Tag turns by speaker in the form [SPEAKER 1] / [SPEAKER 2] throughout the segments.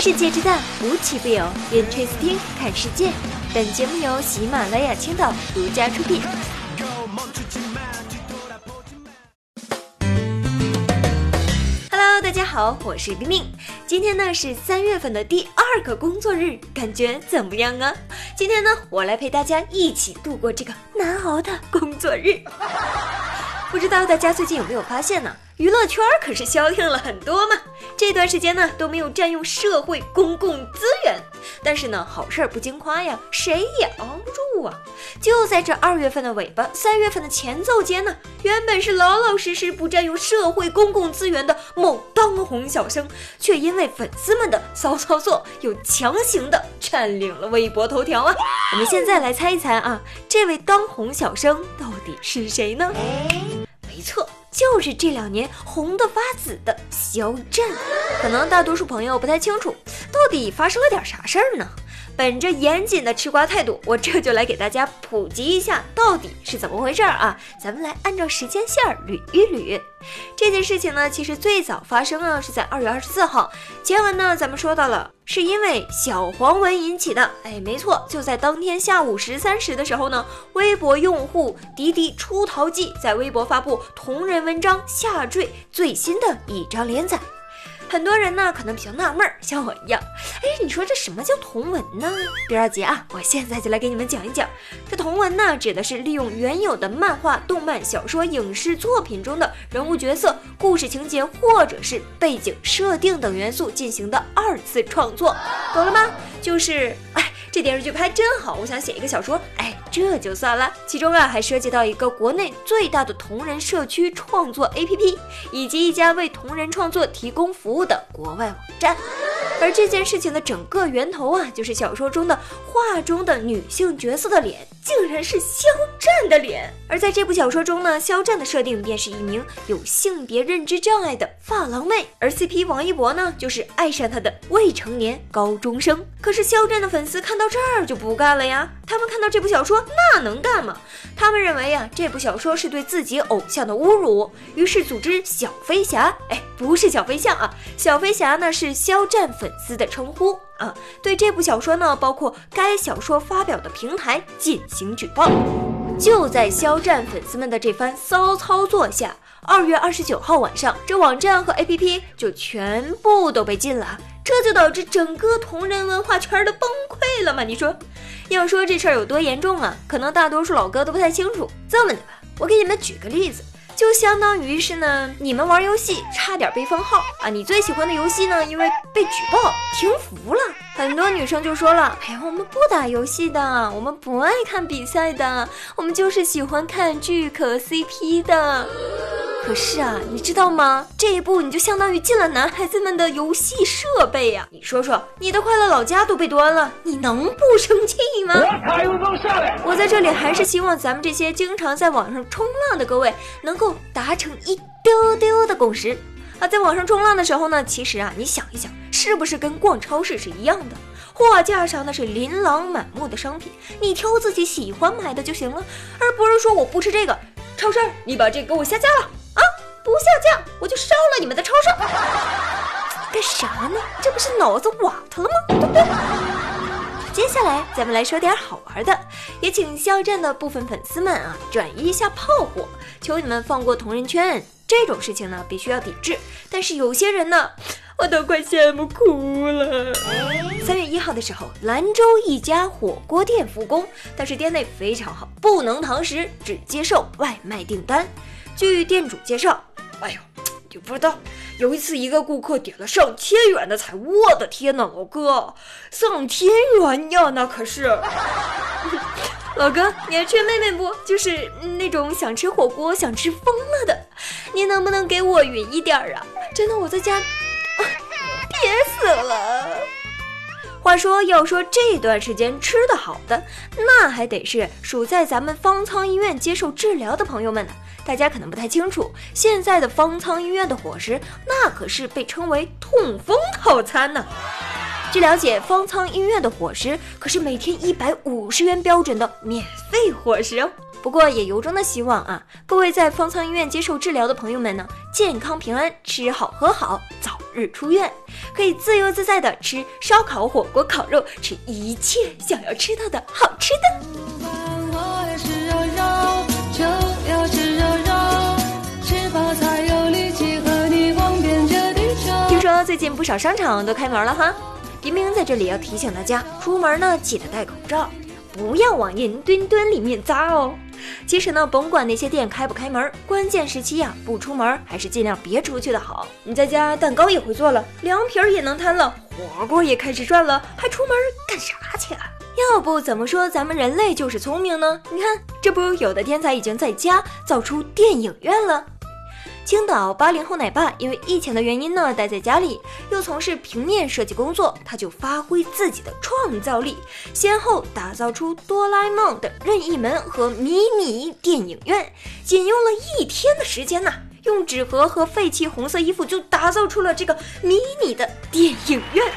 [SPEAKER 1] 世界之大，无奇不有。Interesting，看世界。本节目由喜马拉雅青岛独家出品。Hello，大家好，我是冰冰。今天呢是三月份的第二个工作日，感觉怎么样啊？今天呢，我来陪大家一起度过这个难熬的工作日。不知道大家最近有没有发现呢？娱乐圈可是消停了很多嘛，这段时间呢都没有占用社会公共资源。但是呢，好事不经夸呀，谁也熬不住啊。就在这二月份的尾巴，三月份的前奏间呢，原本是老老实实不占用社会公共资源的某当红小生，却因为粉丝们的骚操作，又强行的占领了微博头条啊。我们现在来猜一猜啊，这位当红小生到底是谁呢？没错。就是这两年红得发紫的肖战，可能大多数朋友不太清楚，到底发生了点啥事儿呢？本着严谨的吃瓜态度，我这就来给大家普及一下到底是怎么回事儿啊！咱们来按照时间线捋一捋。这件事情呢，其实最早发生啊是在二月二十四号。前文呢，咱们说到了，是因为小黄文引起的。哎，没错，就在当天下午十三时的时候呢，微博用户迪迪出逃记在微博发布同人文章《下坠》最新的一张连载。很多人呢可能比较纳闷儿，像我一样，哎，你说这什么叫同文呢？别着急啊，我现在就来给你们讲一讲。这同文呢，指的是利用原有的漫画、动漫、小说、影视作品中的人物角色、故事情节或者是背景设定等元素进行的二次创作，懂了吗？就是，哎，这电视剧拍真好，我想写一个小说，哎。这就算了，其中啊还涉及到一个国内最大的同人社区创作 APP，以及一家为同人创作提供服务的国外网站。而这件事情的整个源头啊，就是小说中的画中的女性角色的脸，竟然是肖战的脸。而在这部小说中呢，肖战的设定便是一名有性别认知障碍的发廊妹，而 CP 王一博呢，就是爱上他的未成年高中生。可是肖战的粉丝看到这儿就不干了呀，他们看到这部小说那能干吗？他们认为呀，这部小说是对自己偶像的侮辱，于是组织小飞侠，哎，不是小飞象啊，小飞侠呢是肖战粉。丝的称呼啊，对这部小说呢，包括该小说发表的平台进行举报。就在肖战粉丝们的这番骚操作下，二月二十九号晚上，这网站和 APP 就全部都被禁了，这就导致整个同人文化圈的崩溃了吗？你说，要说这事儿有多严重啊？可能大多数老哥都不太清楚。这么的吧，我给你们举个例子。就相当于是呢，你们玩游戏差点被封号啊！你最喜欢的游戏呢，因为被举报停服了。很多女生就说了：“哎呀，我们不打游戏的，我们不爱看比赛的，我们就是喜欢看剧磕 CP 的。”可是啊，你知道吗？这一步你就相当于进了男孩子们的游戏设备呀！你说说，你的快乐老家都被端了，你能不生气吗？我在这里还是希望咱们这些经常在网上冲浪的各位能够达成一丢丢的共识啊！在网上冲浪的时候呢，其实啊，你想一想，是不是跟逛超市是一样的？货架上那是琳琅满目的商品，你挑自己喜欢买的就行了，而不是说我不吃这个，超市你把这个给我下架了。不下架，我就烧了你们的超市！干啥呢？这不是脑子瓦特了吗？对不对？接下来咱们来说点好玩的，也请肖战的部分粉丝们啊转移一下炮火，求你们放过同人圈。这种事情呢必须要抵制，但是有些人呢，我都快羡慕哭了。三月一号的时候，兰州一家火锅店复工，但是店内非常好，不能堂食，只接受外卖订单。据店主介绍。哎呦，就不知道有一次一个顾客点了上千元的菜，我的天呐，老哥，上千元呀，那可是。老哥，你还缺妹妹不？就是那种想吃火锅想吃疯了的，你能不能给我匀一点儿啊？真的，我在家憋死了。话说，要说这段时间吃的好的，那还得是属在咱们方舱医院接受治疗的朋友们呢。大家可能不太清楚，现在的方舱医院的伙食，那可是被称为痛风套餐呢。据了解，方舱医院的伙食可是每天一百五十元标准的免费伙食哦。不过也由衷的希望啊，各位在方舱医院接受治疗的朋友们呢，健康平安，吃好喝好，早日出院，可以自由自在的吃烧烤、火锅、烤肉，吃一切想要吃到的好吃的。不少商场都开门了哈，冰冰在这里要提醒大家，出门呢记得戴口罩。不要往人墩墩里面扎哦。其实呢，甭管那些店开不开门，关键时期呀，不出门还是尽量别出去的好。你在家蛋糕也会做了，凉皮儿也能摊了，火锅也开始转了，还出门干啥去啊？要不怎么说咱们人类就是聪明呢？你看，这不有的天才已经在家造出电影院了。青岛八零后奶爸因为疫情的原因呢，待在家里，又从事平面设计工作，他就发挥自己的创造力，先后打造出哆啦 A 梦的任意门和迷你电影院，仅用了一天的时间呐，用纸盒和废弃红色衣服就打造出了这个迷你的电影院。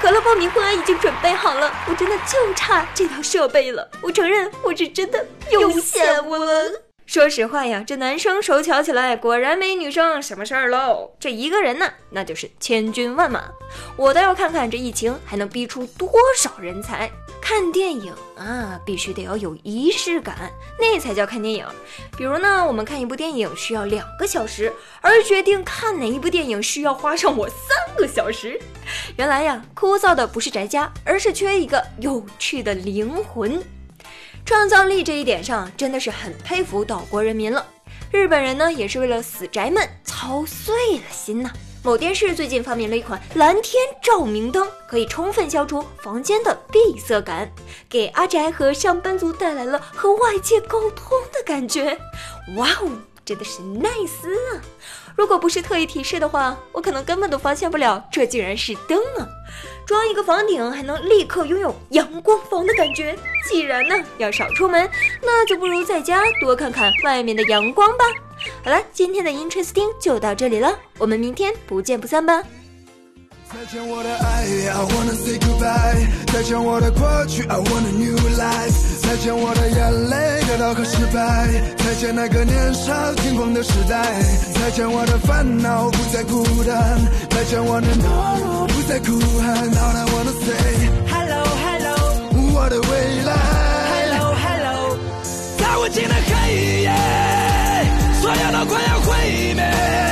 [SPEAKER 1] 可乐爆米花已经准备好了，我真的就差这套设备了。我承认，我是真的用羡慕了。说实话呀，这男生手巧起来果然没女生什么事儿喽。这一个人呢，那就是千军万马。我倒要看看这疫情还能逼出多少人才。看电影啊，必须得要有仪式感，那才叫看电影。比如呢，我们看一部电影需要两个小时，而决定看哪一部电影需要花上我三个小时。原来呀，枯燥的不是宅家，而是缺一个有趣的灵魂。创造力这一点上，真的是很佩服岛国人民了。日本人呢，也是为了死宅们操碎了心呐。某电视最近发明了一款蓝天照明灯，可以充分消除房间的闭塞感，给阿宅和上班族带来了和外界沟通的感觉。哇哦，真的是 nice 啊！如果不是特意提示的话，我可能根本都发现不了这竟然是灯啊！装一个房顶还能立刻拥有阳光房的感觉。既然呢要少出门，那就不如在家多看看外面的阳光吧。好了，今天的 Interesting 就到这里了，我们明天不见不散吧。再见我的爱，I wanna say goodbye。再见我的过去，I want a new life。再见我的眼泪，得到和失败。再见那个年少轻狂的时代。再见我的烦恼，不再孤单。再见我的懦弱，不再哭喊。All I wanna say hello hello，我的未来。Hello hello，在无尽的黑夜，所有都快要毁灭。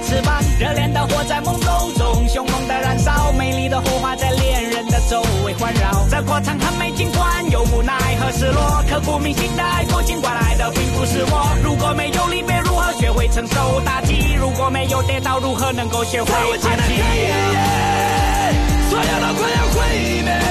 [SPEAKER 1] 翅膀，热烈的火在梦中中凶猛的燃烧，美丽的火花在恋人的周围环绕。这过程很美，尽管有无奈和失落，刻骨铭心的爱过，尽管来的并不是我。如果没有离别，如何学会承受打击？如果没有跌倒，如何能够学会爬起？所有的快要毁灭。